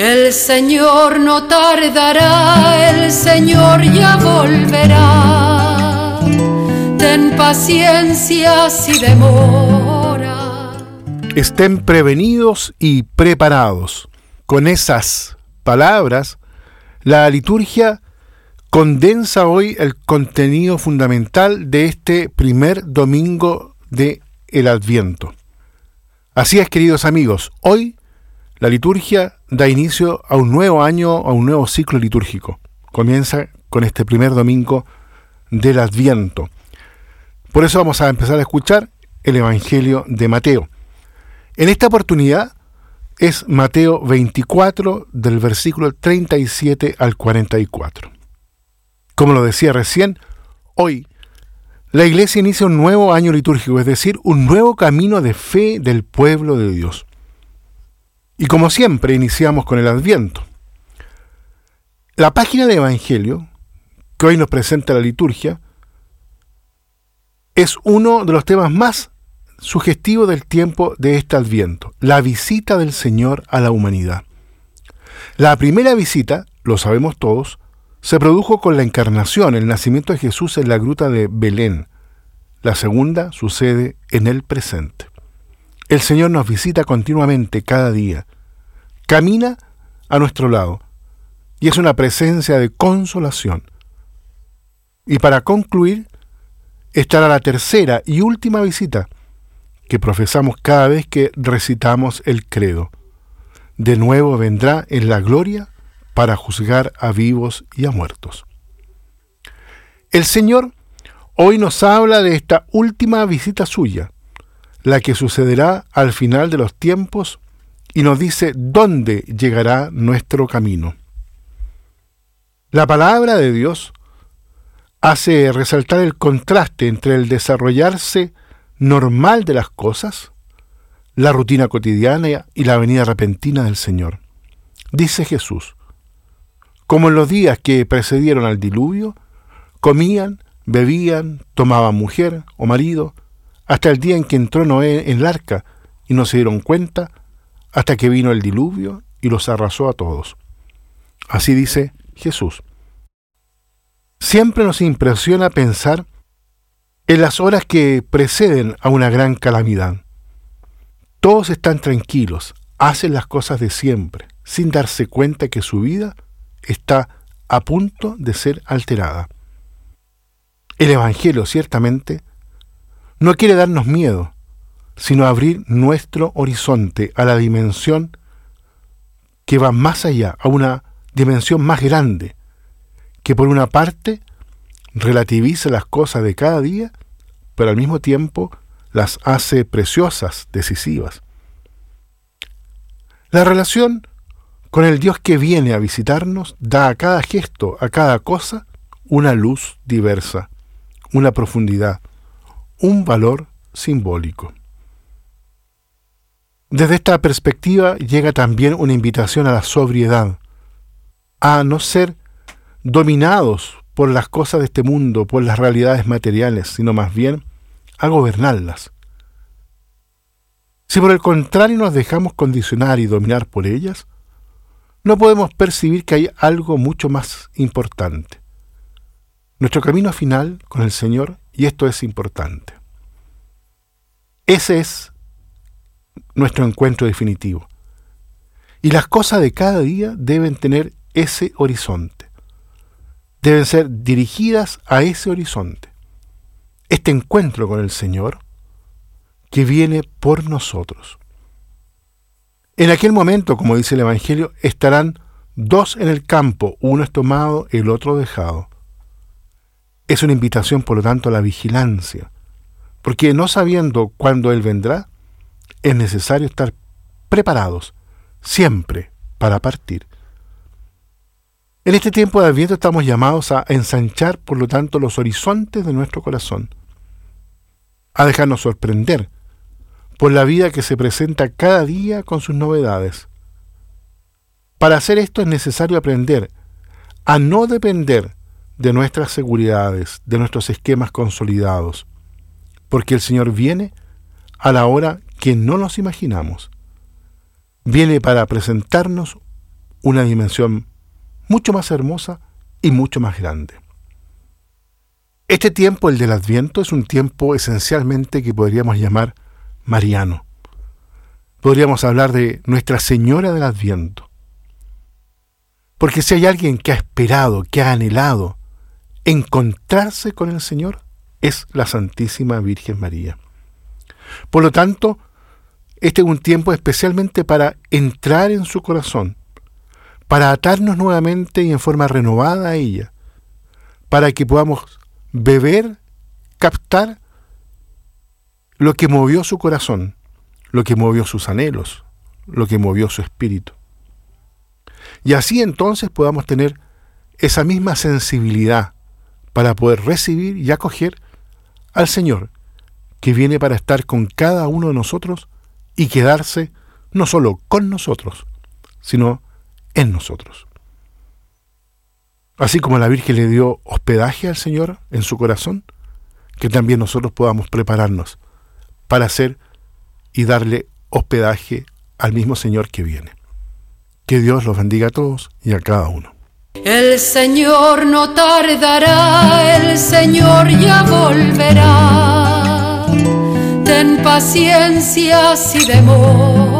El Señor no tardará, el Señor ya volverá. Ten paciencia si demora. Estén prevenidos y preparados. Con esas palabras, la liturgia condensa hoy el contenido fundamental de este primer domingo de el Adviento. Así es, queridos amigos, hoy la liturgia da inicio a un nuevo año, a un nuevo ciclo litúrgico. Comienza con este primer domingo del Adviento. Por eso vamos a empezar a escuchar el Evangelio de Mateo. En esta oportunidad es Mateo 24 del versículo 37 al 44. Como lo decía recién, hoy la iglesia inicia un nuevo año litúrgico, es decir, un nuevo camino de fe del pueblo de Dios. Y como siempre, iniciamos con el Adviento. La página de Evangelio, que hoy nos presenta la liturgia, es uno de los temas más sugestivos del tiempo de este Adviento, la visita del Señor a la humanidad. La primera visita, lo sabemos todos, se produjo con la encarnación, el nacimiento de Jesús en la gruta de Belén. La segunda sucede en el presente. El Señor nos visita continuamente cada día. Camina a nuestro lado y es una presencia de consolación. Y para concluir, estará la tercera y última visita que profesamos cada vez que recitamos el credo. De nuevo vendrá en la gloria para juzgar a vivos y a muertos. El Señor hoy nos habla de esta última visita suya, la que sucederá al final de los tiempos, y nos dice dónde llegará nuestro camino. La palabra de Dios hace resaltar el contraste entre el desarrollarse normal de las cosas, la rutina cotidiana y la venida repentina del Señor. Dice Jesús, como en los días que precedieron al diluvio, comían, bebían, tomaban mujer o marido, hasta el día en que entró Noé en el arca y no se dieron cuenta, hasta que vino el diluvio y los arrasó a todos. Así dice Jesús. Siempre nos impresiona pensar en las horas que preceden a una gran calamidad. Todos están tranquilos, hacen las cosas de siempre, sin darse cuenta que su vida está a punto de ser alterada. El Evangelio, ciertamente, no quiere darnos miedo, sino abrir nuestro horizonte a la dimensión que va más allá, a una dimensión más grande, que por una parte relativiza las cosas de cada día, pero al mismo tiempo las hace preciosas, decisivas. La relación con el Dios que viene a visitarnos da a cada gesto, a cada cosa, una luz diversa, una profundidad, un valor simbólico. Desde esta perspectiva llega también una invitación a la sobriedad, a no ser dominados por las cosas de este mundo, por las realidades materiales, sino más bien a gobernarlas. Si por el contrario nos dejamos condicionar y dominar por ellas, no podemos percibir que hay algo mucho más importante. Nuestro camino final con el Señor, y esto es importante. Ese es nuestro encuentro definitivo. Y las cosas de cada día deben tener ese horizonte. Deben ser dirigidas a ese horizonte. Este encuentro con el Señor que viene por nosotros. En aquel momento, como dice el Evangelio, estarán dos en el campo, uno es tomado, el otro dejado. Es una invitación, por lo tanto, a la vigilancia, porque no sabiendo cuándo Él vendrá, es necesario estar preparados siempre para partir. En este tiempo de Adviento estamos llamados a ensanchar, por lo tanto, los horizontes de nuestro corazón, a dejarnos sorprender por la vida que se presenta cada día con sus novedades. Para hacer esto es necesario aprender a no depender de nuestras seguridades, de nuestros esquemas consolidados, porque el Señor viene a la hora que no nos imaginamos. Viene para presentarnos una dimensión mucho más hermosa y mucho más grande. Este tiempo, el del Adviento, es un tiempo esencialmente que podríamos llamar mariano. Podríamos hablar de Nuestra Señora del Adviento. Porque si hay alguien que ha esperado, que ha anhelado encontrarse con el Señor, es la Santísima Virgen María. Por lo tanto, este es un tiempo especialmente para entrar en su corazón, para atarnos nuevamente y en forma renovada a ella, para que podamos beber, captar lo que movió su corazón, lo que movió sus anhelos, lo que movió su espíritu. Y así entonces podamos tener esa misma sensibilidad para poder recibir y acoger al Señor, que viene para estar con cada uno de nosotros y quedarse no solo con nosotros, sino en nosotros. Así como la Virgen le dio hospedaje al Señor en su corazón, que también nosotros podamos prepararnos para hacer y darle hospedaje al mismo Señor que viene. Que Dios los bendiga a todos y a cada uno. El Señor no tardará, el Señor ya volverá. Ten paciencia si demora